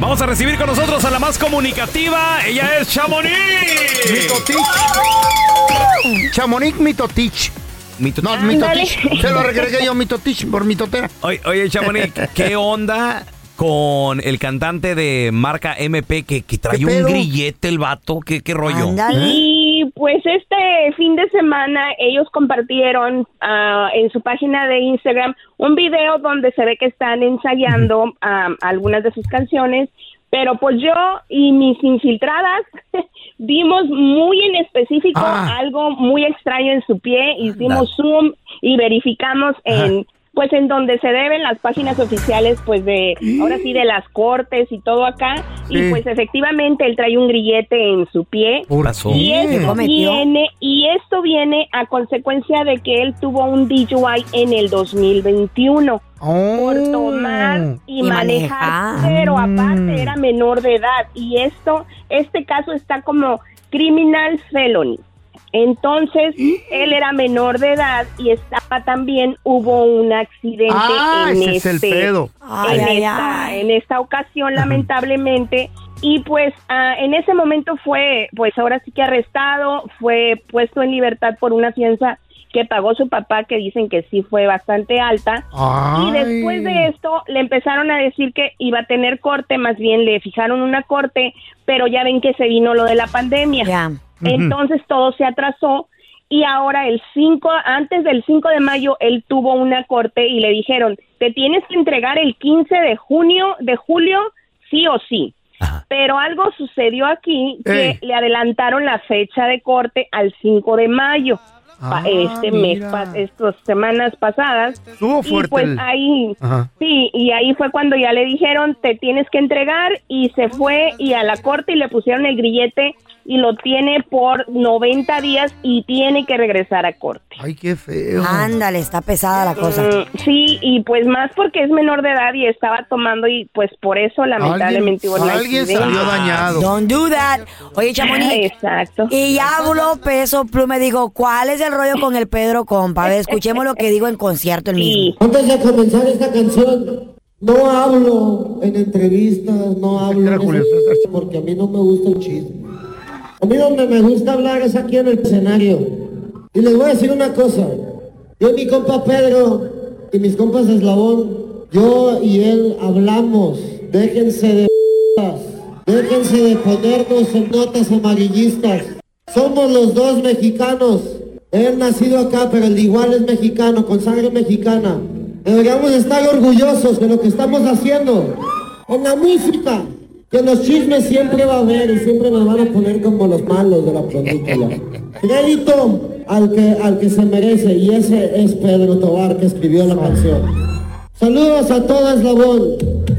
Vamos a recibir con nosotros a la más comunicativa. Ella es Chamonix. Mitotich. Chamonix Mitotich. No, Mitotich. Se lo regresé yo Mitotich por mitotera. Oye, oye Chamonix, ¿qué onda con el cantante de marca MP que, que trae ¿Qué un grillete el vato? ¿Qué, qué rollo? Ándale. Y pues este fin de semana ellos compartieron ah, en su página de Instagram un video donde se ve que están ensayando algunas de sus canciones, pero pues yo y mis infiltradas vimos muy en específico Ah. algo muy extraño en su pie, hicimos zoom y verificamos en pues en donde se deben las páginas oficiales pues de ahora sí de las cortes y todo acá Sí. y pues efectivamente él trae un grillete en su pie y esto viene y esto viene a consecuencia de que él tuvo un DUI en el 2021 por Oh. tomar y, Y manejar, manejar. pero Mm. aparte era menor de edad y esto este caso está como criminal felony. Entonces, él era menor de edad y estaba también hubo un accidente Ah, en ese es el pedo. Ay, en, ay, esta, ay. en esta ocasión lamentablemente. Y pues ah, en ese momento fue pues ahora sí que arrestado fue puesto en libertad por una fianza que pagó su papá que dicen que sí fue bastante alta. Y después de esto le empezaron a decir que iba a tener corte más bien le fijaron una corte pero ya ven que se vino lo de la pandemia Entonces todo se atrasó y ahora el 5, antes del 5 de mayo, él tuvo una corte y le dijeron, te tienes que entregar el 15 de junio, de julio, sí o sí. Ajá. Pero algo sucedió aquí que Ey. le adelantaron la fecha de corte al 5 de mayo. Ah, este mes, mira. estas semanas pasadas. Estuvo Y fuerte pues el- ahí, Ajá. sí, y ahí fue cuando ya le dijeron, te tienes que entregar, y se fue y a la corte y le pusieron el grillete y lo tiene por 90 días y tiene que regresar a corte. Ay, qué feo. Ándale, está pesada la cosa. Mm, sí, y pues más porque es menor de edad y estaba tomando y pues por eso lamentablemente hubo alguien salió dañado. Don't do that. Oye, Chamonix. Exacto. Y ya habló Peso Pluma dijo, ¿cuál es el rollo con el Pedro Compa? A ver, escuchemos lo que digo en concierto el mismo. Antes de comenzar esta canción, no hablo en entrevistas, no hablo en porque a mí no me gusta el chisme. A mí donde me gusta hablar es aquí en el escenario. Y les voy a decir una cosa. Yo y mi compa Pedro y mis compas Eslabón, yo y él hablamos. Déjense de. Déjense de ponernos en notas amarillistas. Somos los dos mexicanos. Él nacido acá, pero el igual es mexicano, con sangre mexicana. Deberíamos estar orgullosos de lo que estamos haciendo. Con la música. Que los chismes siempre va a haber y siempre nos van a poner como los malos de la película. Crédito al que, al que se merece y ese es Pedro Tobar que escribió la canción. Saludos a todo Eslabón.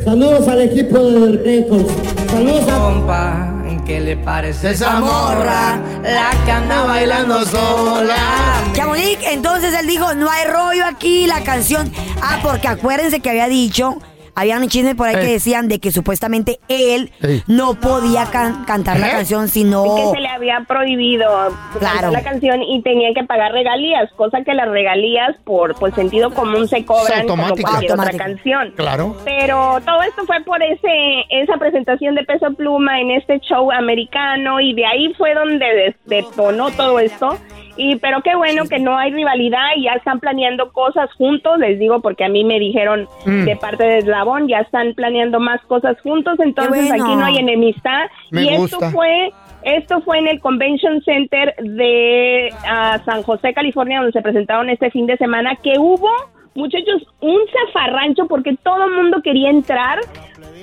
Saludos al equipo de The Records. Saludos a compa, ¿qué le parece Esa morra, La que anda bailando sola. Chamonix, entonces él dijo, no hay rollo aquí, la canción. Ah, porque acuérdense que había dicho, habían chismes por ahí que Ey. decían de que supuestamente él Ey. no podía can- cantar la ¿Eh? canción que sino... se le había prohibido cantar Claro. la canción y tenía que pagar regalías, cosa que las regalías por, por sentido común se cobran como cualquier otra canción. Claro. Pero todo esto fue por ese esa presentación de Peso Pluma en este show americano y de ahí fue donde des- detonó todo esto. Y pero qué bueno que no hay rivalidad y ya están planeando cosas juntos, les digo porque a mí me dijeron Mm. de parte de Eslabón, ya están planeando más cosas juntos, entonces bueno. aquí no hay enemistad Me y gusta. esto fue Esto fue en el Convention Center de ah, San José, California, donde se presentaron este fin de semana, que hubo, muchachos, un zafarrancho porque todo el mundo quería entrar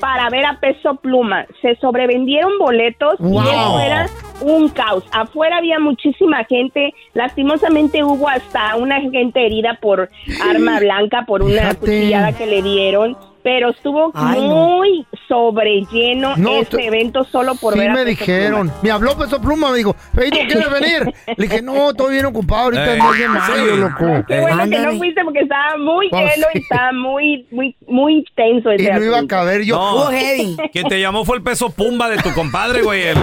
para ver a Peso Pluma. Se sobrevendieron boletos y eso era un caos. Afuera había muchísima gente. Lastimosamente hubo hasta una gente herida por arma blanca, por una Fíjate. cuchillada que le dieron. Pero estuvo Ay, no. muy sobrelleno No, este te- evento solo por sí ver a me Peso dijeron. Pluma. Me habló Peso Pluma, me dijo, Feito, ¿quieres venir? Le dije, no, estoy bien ocupado ahorita Eh, en el mes de sí. mayo, loco. Qué bueno que no fuiste porque estaba muy Pues lleno sí. y estaba muy, muy, muy tenso ese Y no iba a caber yo. No. Heavy. Quien te llamó fue el peso pumba de tu compadre, güey. El,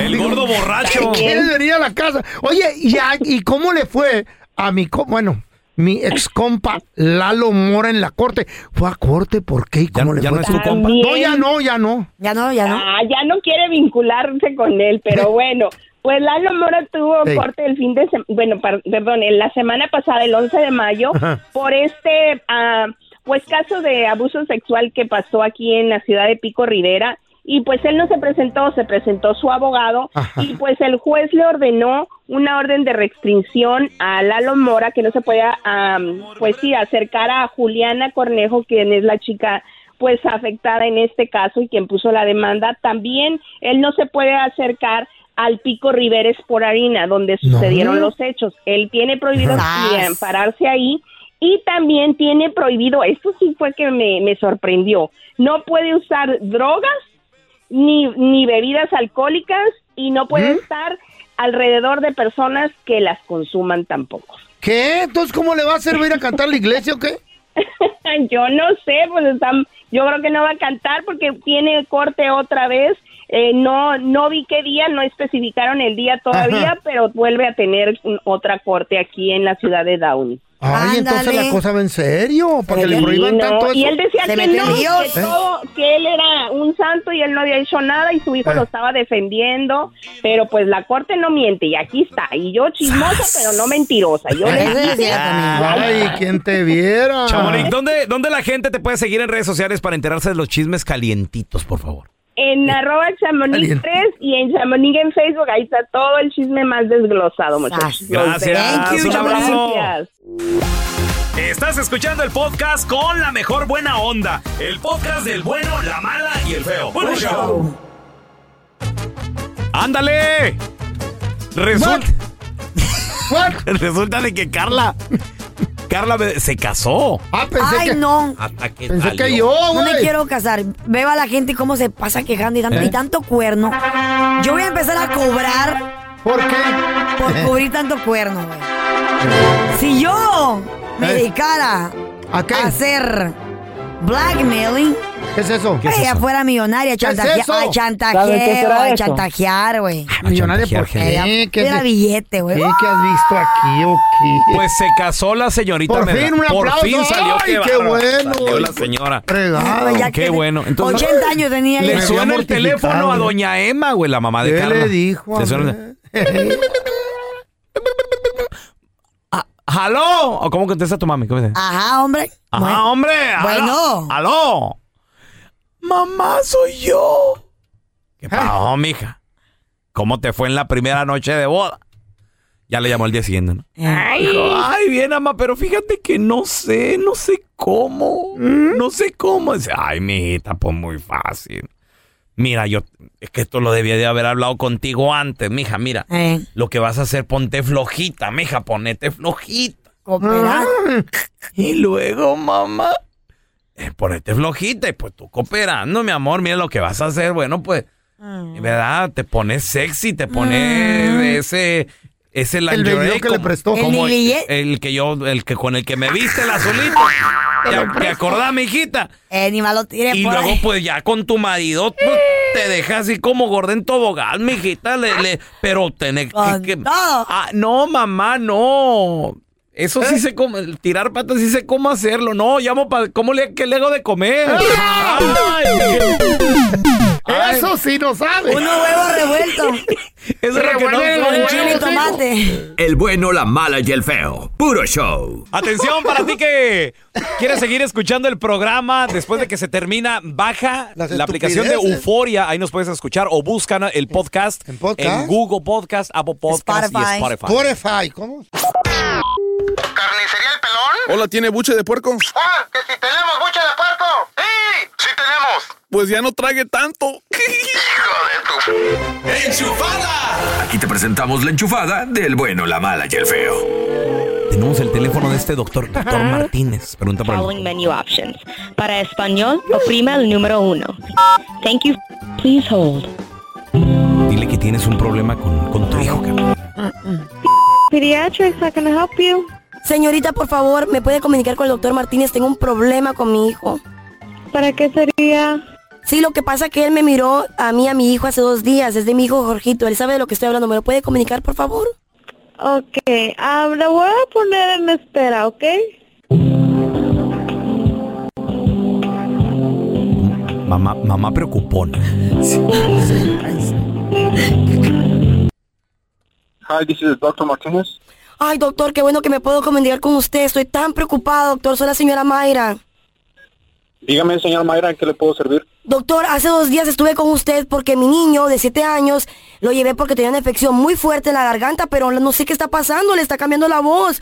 el gordo borracho. ¿Quieres venir a la casa? Oye, ¿y, ya- ¿y cómo le fue a mi, co- bueno, mi ex compa Lalo Mora en la corte? ¿Fue a corte? ¿Por qué? ¿Y Ya, cómo le ya fue? no es tu compa. No, ya no, ya no. Ya no, ya no. Ah, ya no quiere vincularse con él, pero bueno. Pues Lalo Mora tuvo Sí. corte el fin de semana, bueno, par- perdón, en la semana pasada, el 11 de mayo, Ajá. por este, ah, pues caso de abuso sexual que pasó aquí en la ciudad de Pico Rivera. Y pues él no se presentó, se presentó su abogado Ajá. y pues el juez le ordenó una orden de restricción a Lalo Mora que no se pueda, am, pues sí, acercar a Juliana Cornejo, quien es la chica pues afectada en este caso y quien puso la demanda. También él no se puede acercar al Pico Riveres por harina, donde No. sucedieron los hechos. Él tiene prohibido pararse ahí y también tiene prohibido, esto sí fue que me, me sorprendió, no puede usar drogas ni, ni bebidas alcohólicas y no puede ¿Mm? estar alrededor de personas que las consuman tampoco. ¿Qué? Entonces, ¿cómo le va a servir a cantar la iglesia o qué? yo no sé, pues están, yo creo que no va a cantar porque tiene corte otra vez. Eh, no, no vi qué día, no especificaron el día todavía, Ajá. pero vuelve a tener otra corte aquí en la ciudad de Downey. Ay, entonces la cosa va en serio, para que le prohíban no, tanto eso. Y él decía que no, que, todo- que él era un santo y él no había hecho nada y su hijo Eh. lo estaba defendiendo, pero pues la corte no miente y aquí está. Y yo chismosa, pero no mentirosa. Yo le dije, decía también. Ay, ¿quién te viera? Chamonix, ¿dónde, ¿dónde la gente te puede seguir en redes sociales para enterarse de los chismes calientitos, por favor? En arroba chamonix Caliente. 3 y en chamonix en Facebook, ahí está todo el chisme más desglosado, muchachos. Gracias. Thank you, un abrazo. Gracias. Estás escuchando el podcast con la mejor buena onda. El podcast del bueno, la mala y el feo. Bueno, show. ¡Ándale! Resulta, What? resulta de que Carla. Carla se casó. Ah, pensé Ay, que... no. Hasta que Pensé salió. que yo, No me güey. quiero casar. Veo a la gente cómo se pasa quejando y tanto, ¿Eh? y tanto cuerno. Yo voy a empezar a cobrar ¿Por qué? por cubrir tanto cuerno, güey. Si yo me ¿Eh? dedicara ¿A qué? a hacer blackmailing, ¿Qué es eso? ¿Qué es ella eso? fuera millonaria, a, ¿Qué es chantaje- eso? a ¿Sabes qué chantajeo, será a eso? chantajear, güey. Millonaria, ¿por qué? Ella ¿Qué, era billete, güey. ¿Qué, qué has visto aquí o qué? Pues se casó la señorita. Por fin, un Por aplauso. fin salió. Ay, qué bárbaro. bueno. Salió la señora. Fregado. Ay, ya qué que- bueno. Entonces- 80 años tenía Le ella. suena el mortificado, teléfono a doña Emma, güey, la mamá de ¿Qué Carla. le dijo? Le suena-? Ah, ¿Aló? ¿O ¿Cómo contesta tu mami? ¿Cómo dice? Ajá, hombre. Ajá, Bueno, hombre. aló, Bueno. Aló. Mamá, soy yo. ¿Qué pasó, mija? ¿Cómo te fue en la primera noche de boda? Ya le llamó el día siguiente, ¿no? Dijo, ay, bien, mamá, pero fíjate que no sé, no sé cómo. No sé cómo. Dice, ay, mijita, pues muy fácil. Mira, yo, es que esto lo debía de haber hablado contigo antes, mija, mira. eh, Lo que vas a hacer, ponte flojita, mija, ponete flojita. cooperar. Y luego, mamá, eh, ponete flojita y pues tú cooperando, mi amor, mira lo que vas a hacer. Bueno, pues, ¿verdad? Te pones sexy, te pones ese... Ese El lingerie vestido que le prestó. El como el, el que yo, el que con el que me viste el azulito. ¿Te, te acordás, mijita? Eh, ni más lo tire Y por luego, ahí. pues ya con tu marido, pues, te deja así como gorda en tobogán, mijita. Le, le, pero tenés Con que- todo. Ah, no, mamá, no. Eso sí sé cómo, tirar patas sí sé cómo hacerlo. No, llamo para, ¿cómo le, qué le hago de comer? Ay, Ay. Eso sí no sabe. Uno huevo revuelto. Eso es lo que no Chile y huevos, tomate. El bueno, la mala y el feo. Puro show. Atención para ti que quieres seguir escuchando el programa después de que se termina, baja Las la aplicación de. Euforia, ahí nos puedes escuchar o buscan el podcast ¿En podcast? en Google Podcast, Apple Podcast Spotify. y Spotify. Spotify, ¿cómo? ¿Carnicería El Pelón? Hola, ¿tiene buche de puerco? ¡Ah! ¡Que si tenemos buche de puerco! ¡Sí! ¡Sí tenemos! Pues ya no trague tanto. ¡Hijo de tu... ¡Enchufada! Aquí te presentamos la enchufada del bueno, la mala y el feo. Tenemos el teléfono de este doctor, doctor Martínez. Pregunta por Following menu options. Para español, oprima el número uno. Thank you. Please hold. Dile que tienes un problema con, con tu hijo, cabrón. Pediatrics, how can I help you? Señorita, por favor, ¿me puede comunicar con el doctor Martínez? Tengo un problema con mi hijo. ¿Para qué sería? Sí, lo que pasa es que él me miró a mí, a mi hijo, hace dos días. Es de mi hijo Jorgito. Él sabe de lo que estoy hablando. ¿Me lo puede comunicar, por favor? Ok, ah, le voy a poner en espera, ¿ok? Mamá, mamá preocupona. Hi, this is Dr. Martinez. Ay, doctor, qué bueno que me puedo comunicar con usted. Estoy tan preocupada, doctor. Soy la señora Mayra. Dígame, señora Mayra, ¿en qué le puedo servir? Doctor, hace dos días estuve con usted porque mi niño de 7 años lo llevé porque tenía una infección muy fuerte en la garganta, pero no sé qué está pasando, le está cambiando la voz.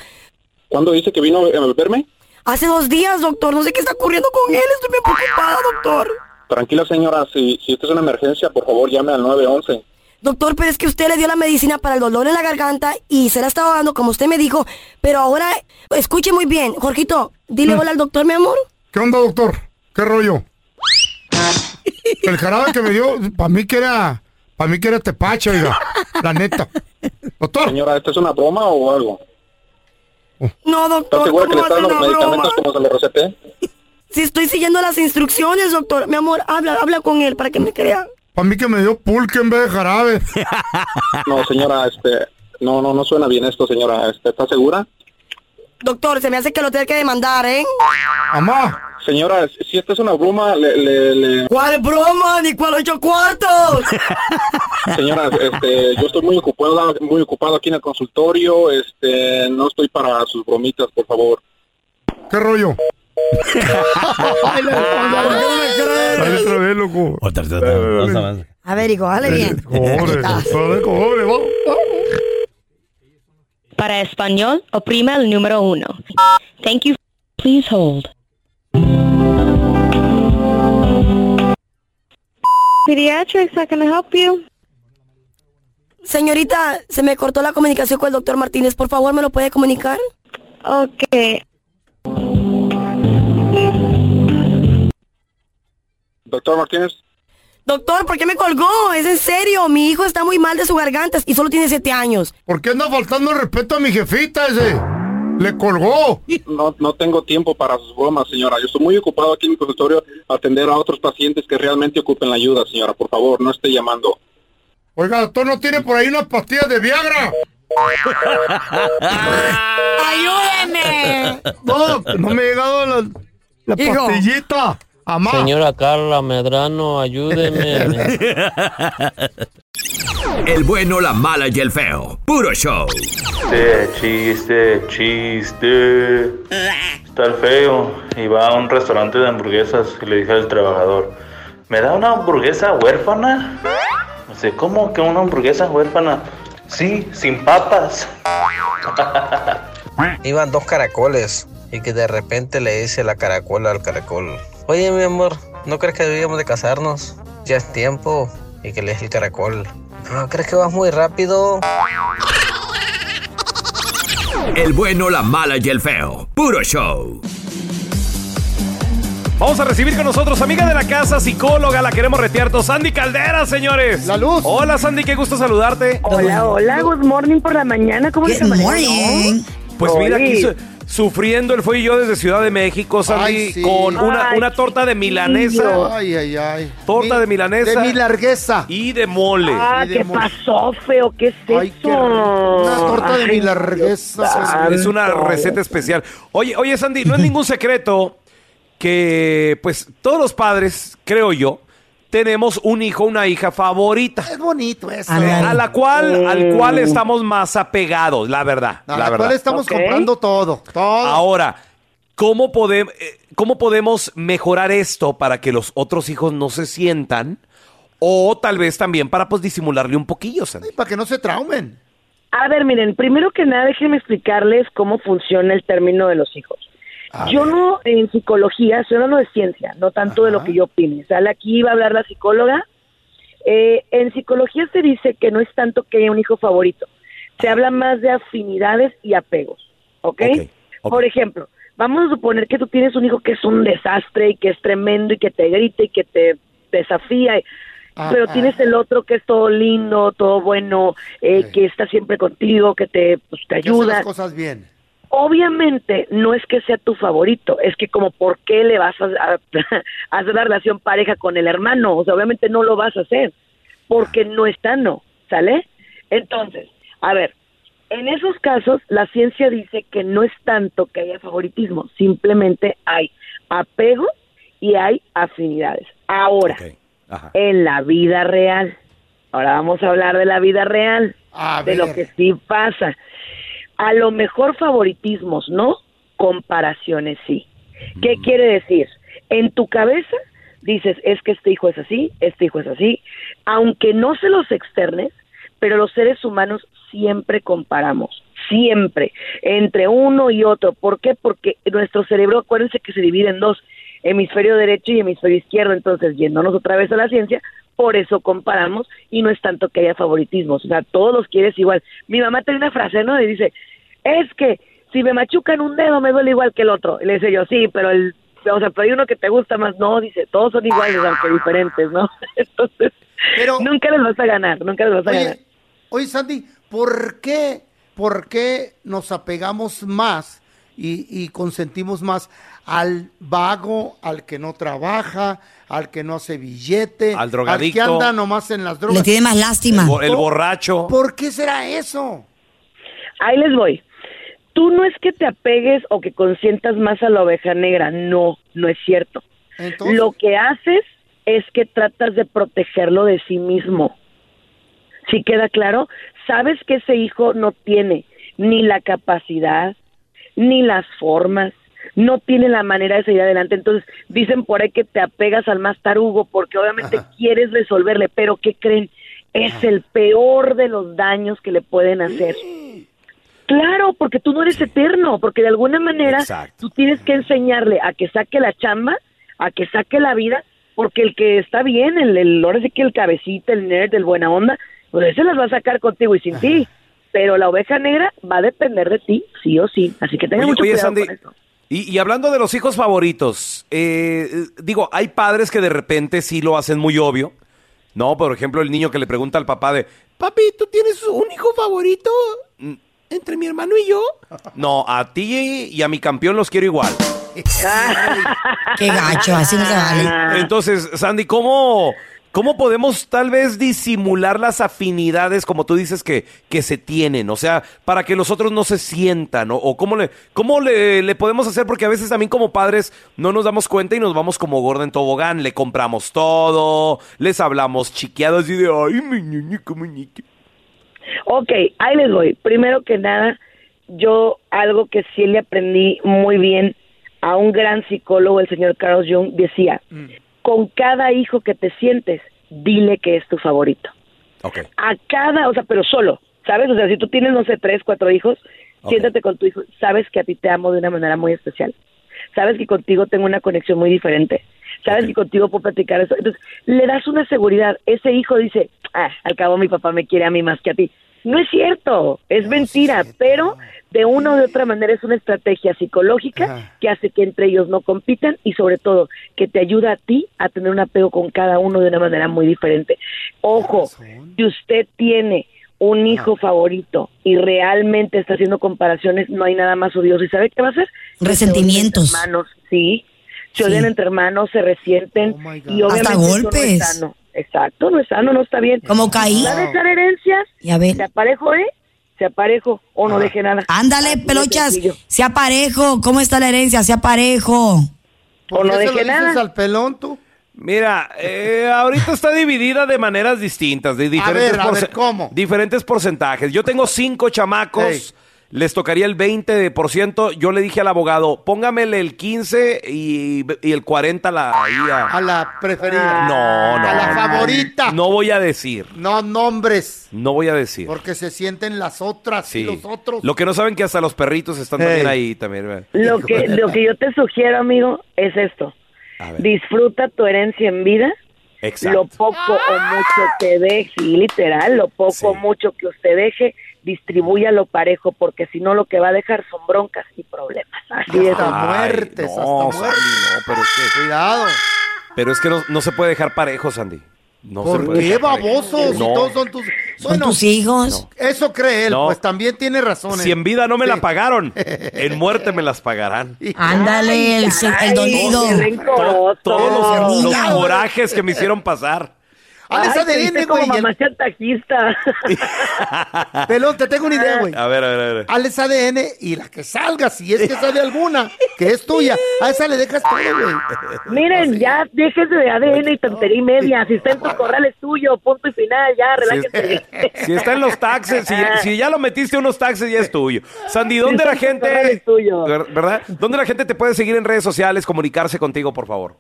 ¿Cuándo dice que vino a verme? Hace dos días, doctor, no sé qué está ocurriendo con él, estoy bien preocupada, doctor. Tranquila, señora, si, si esta es una emergencia, por favor, llame al 911. Doctor, pero es que usted le dio la medicina para el dolor en la garganta y se la estaba dando como usted me dijo, pero ahora, escuche muy bien, Jorgito, dile hola al doctor, mi amor. ¿Qué onda, doctor? ¿Qué rollo? El jarabe que me dio, para mí que era, para mí que era tepache, oiga, la neta. Doctor, Señora, ¿esta es una broma o algo? No, ¿Estás doctor, segura que ¿cómo le va a está ser dando los una broma? medicamentos como se los receté? Si estoy siguiendo las instrucciones, doctor, mi amor, habla, habla con él para que me crea. Para mí que me dio pulque en vez de jarabe. No, señora, este... No, no, no suena bien esto, señora. Este, ¿Está segura? Doctor, se me hace que lo tenga que demandar, ¿eh? Mamá, Señora, si esta es una broma, le... le, le- ¿Cuál broma? ¿Ni cuál ocho cuartos? Señora, este, yo estoy muy ocupado, muy ocupado aquí en el consultorio. Este, no estoy para sus bromitas, por favor. ¿qué rollo? Ay, otra vez, loco. Otra, otra, otra, otra más. A ver, hijo, dale bien. Cobre, cobre, cobre, vamos. Para español, oprima el número uno. Thank you. Please hold. Pediatrics, how can I help you? Señorita, se me cortó la comunicación con el doctor Martínez. Por favor, ¿me lo puede comunicar? Ok. Doctor Martínez, Doctor, ¿por qué me colgó? Es en serio. Mi hijo está muy mal de su garganta y solo tiene siete años. ¿Por qué anda faltando el respeto a mi jefita ese? Le colgó. no, no tengo tiempo para sus bromas, señora. Yo estoy muy ocupado aquí en el consultorio a atender a otros pacientes que realmente ocupen la ayuda, señora. Por favor, no esté llamando. Oiga, doctor, ¿no tiene por ahí unas pastillas de Viagra? ¡Ayúdeme! No, no me ha llegado la, la Hijo. pastillita. Amá. Señora Carla Medrano, ayúdeme. El bueno, la mala y el feo. Puro show. Chiste, chiste, chiste. Está el feo y va a un restaurante de hamburguesas y le dice al trabajador, ¿me da una hamburguesa huérfana? Dice, ¿cómo que una hamburguesa huérfana? Sí, sin papas. Iban dos caracoles y que de repente le dice la caracola al caracol, oye mi amor, ¿no crees que deberíamos de casarnos? Ya es tiempo. Y que le dice el caracol, ¿no crees que vas muy rápido? El bueno, la mala y el feo. Puro show. Vamos a recibir con nosotros, amiga de la casa, psicóloga, la queremos retear, todos, Sandy Caldera, señores. La luz. Hola, Sandy, qué gusto saludarte. Hola, hola, good morning por la mañana, ¿cómo les Good morning. Pues mira, aquí sufriendo el fue y yo desde Ciudad de México, Sandy, Ay, sí. con una, Ay, una torta de milanesa. Ay, ay, ay. Torta de milanesa. De mi largueza. Y de mole. Ah, ¿qué pasó, feo? ¿Qué es eso? Una torta de Ay, mi largueza. Es una santo. receta especial. Oye, oye, Sandy, no es ningún secreto que, pues, todos los padres, creo yo, tenemos un hijo, una hija favorita. Es bonito eso. A la cual, al cual estamos más apegados, la verdad. A la la verdad. cual estamos comprando todo. Todo. Ahora, ¿cómo, podem- eh, ¿cómo podemos mejorar esto para que los otros hijos no se sientan? O tal vez también para pues disimularle un poquillo, Sandy. Para que no se traumen. A ver, miren, primero que nada, déjenme explicarles cómo funciona el término de los hijos. Yo no, en psicología, estoy hablando de ciencia, no tanto de lo que yo opine. Sale aquí, va a hablar la psicóloga. Eh, en psicología se dice que no es tanto que haya un hijo favorito, se habla más de afinidades y apegos, ¿ok? Por ejemplo, vamos a suponer que tú tienes un hijo que es un desastre y que es tremendo y que te grita y que te desafía, pero tienes el otro que es todo lindo, todo bueno, eh, que está siempre contigo, que te, pues, te Que hace ayuda. las cosas bien. Obviamente no es que sea tu favorito, es que como por qué le vas a, a- a hacer la relación pareja con el hermano, o sea, obviamente no lo vas a hacer, porque no es sano, ¿sale? Entonces, a ver, en esos casos la ciencia dice que no es tanto que haya favoritismo, simplemente hay apego y hay afinidades. Ahora, en la vida real, ahora vamos a hablar de la vida real, de lo que sí pasa. A lo mejor favoritismos, ¿no? Comparaciones sí. ¿Qué quiere decir? En tu cabeza dices, es que este hijo es así, este hijo es así, aunque no se los externes, pero los seres humanos siempre comparamos, siempre, entre uno y otro. ¿Por qué? Porque nuestro cerebro, acuérdense que se divide en dos, hemisferio derecho y hemisferio izquierdo, entonces yéndonos otra vez a la ciencia, por eso comparamos y no es tanto que haya favoritismos, o sea, todos los quieres igual. Mi mamá tiene una frase, ¿no? Y dice, es que si me machucan un dedo me duele igual que el otro. Y le dice yo, sí, pero el, o sea, pero hay uno que te gusta más, no, dice, todos son iguales aunque diferentes, ¿no? Entonces, nunca les vas a ganar, nunca les vas a ganar. Oye, oye, Sandy, ¿por qué, por qué nos apegamos más y, y consentimos más al vago, al que no trabaja, al que no hace billete, Al drogadicto. al que anda nomás en las drogas? Le tiene más lástima. El, bo- el borracho. ¿Por qué será eso? Ahí les voy. Tú no es que te apegues o que consientas más a la oveja negra, no, no es cierto. Lo que haces es que tratas de protegerlo de sí mismo. ¿Sí queda claro? Sabes que ese hijo no tiene ni la capacidad, ni las formas, no tiene la manera de seguir adelante. Entonces dicen por ahí que te apegas al más tarugo porque obviamente quieres resolverle, pero ¿qué creen? Es el peor de los daños que le pueden hacer. Claro, porque tú no eres eterno, porque de alguna manera tú tienes que enseñarle a que saque la chamba, a que saque la vida, porque el que está bien, el, el ahora sí que el cabecita, el nerd, el buena onda, pues ese las va a sacar contigo y sin ti. Pero la oveja negra va a depender de ti, sí o sí. Así que tenga Oye, mucho oye, cuidado Sandy, con eso. Y, y hablando de los hijos favoritos, eh, digo, hay padres que de repente sí lo hacen muy obvio, ¿no? Por ejemplo, el niño que le pregunta al papá de, papi, ¿tú tienes un hijo favorito entre mi hermano y yo? No, a ti y a mi campeón los quiero igual. Qué gacho, así no se vale. Entonces, Sandy, ¿cómo, ¿cómo podemos tal vez disimular las afinidades, como tú dices, que, que se tienen? O sea, para que los otros no se sientan, ¿no? o cómo, le, cómo le, le podemos hacer, porque a veces también como padres no nos damos cuenta y nos vamos como gorda en tobogán, le compramos todo, les hablamos chiqueados y de, ay, mi niño, cómo niño". Ok, ahí les voy. Primero que nada, yo algo que sí le aprendí muy bien a un gran psicólogo, el señor Carl Jung, decía, con cada hijo que te sientes, dile que es tu favorito. A cada, o sea, pero solo, ¿sabes? O sea, si tú tienes, no sé, tres, cuatro hijos, siéntate con tu hijo, sabes que a ti te amo de una manera muy especial. Sabes que contigo tengo una conexión muy diferente. Sabes que contigo puedo platicar eso. Entonces, le das una seguridad. Ese hijo dice, ah, al cabo mi papá me quiere a mí más que a ti. No es cierto, es mentira, pero de una u de otra manera es una estrategia psicológica que hace que entre ellos no compitan y sobre todo que te ayuda a ti a tener un apego con cada uno de una manera muy diferente. Ojo, si usted tiene un hijo favorito y realmente está haciendo comparaciones, no hay nada más odioso. ¿Y sabe qué va a hacer? Resentimientos. Se odian entre hermanos, sí. Se Sí. odian entre hermanos, se resienten y obviamente Hasta eso no golpes. es sano. Exacto, no es sano, no está bien. Como Caín. ¿Va a dejar herencias? Ya ven. Se aparejo, ¿eh? Se aparejo o no deje nada. Ándale, pelochas. sencillo. Sea parejo. ¿Cómo está la herencia? Sea parejo. ¿Por no se deje lo dices nada. al pelón tú? Mira, eh, ahorita está dividida de maneras distintas, de diferentes, ver, a ver, ¿cómo? diferentes porcentajes. Yo tengo cinco chamacos. Les tocaría el 20%. Yo le dije al abogado, póngamele el 15 y, y el 40 la, a- A la preferida. No, no. A la favorita. No voy a decir, No nombres. no voy a decir. Porque se sienten las otras Sí. y los otros. Lo que no saben que hasta los perritos están también ahí también. Lo que, lo que yo te sugiero, amigo, es esto. A ver. Disfruta tu herencia en vida. Exacto. Lo poco o mucho que deje, literal, lo poco o mucho que usted deje, distribúyalo parejo, porque si no lo que va a dejar son broncas y problemas. Así es. Hasta Ay, muertes, no, hasta Sandy, muertes. no, pero es que, Cuidado. pero es que no, no se puede dejar parejo, Sandy. No se ¿Por puede qué babosos? Si No. todos son tus... Son tus hijos. Eso cree él, No. pues también tiene razón. Si en vida no me la pagaron, en muerte me las pagarán. Ándale, el, el dolido. Todos los, los corajes que me hicieron pasar. Ay, te ADN, viste como güey. mamá chantajista. Pelón, te tengo una idea, güey. A ver, a ver, a ver. Esa ADN y la que salga, si es que sale alguna, que es tuya, a esa le dejas todo, güey. Miren, ya déjense de ADN y tontería y media. Si está en tu corral es tuyo, punto y final, ya, relájense. Si está en los taxes, si, si ya lo metiste a unos taxes, ya es tuyo. Sandy, ¿dónde Si la gente, es tuyo. ver- verdad? ¿Dónde la gente te puede seguir en redes sociales, comunicarse contigo, por favor?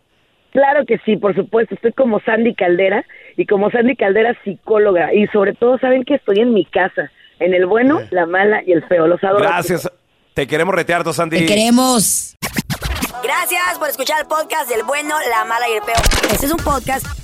Claro que sí, por supuesto. Estoy como Sandy Caldera y como Sandy Caldera psicóloga. Y sobre todo, saben que estoy en mi casa, en el bueno, la mala y el feo. Los adoro. Gracias. Te queremos retear, tú, Sandy. Te queremos. Gracias por escuchar el podcast del bueno, la mala y el peor. Este es un podcast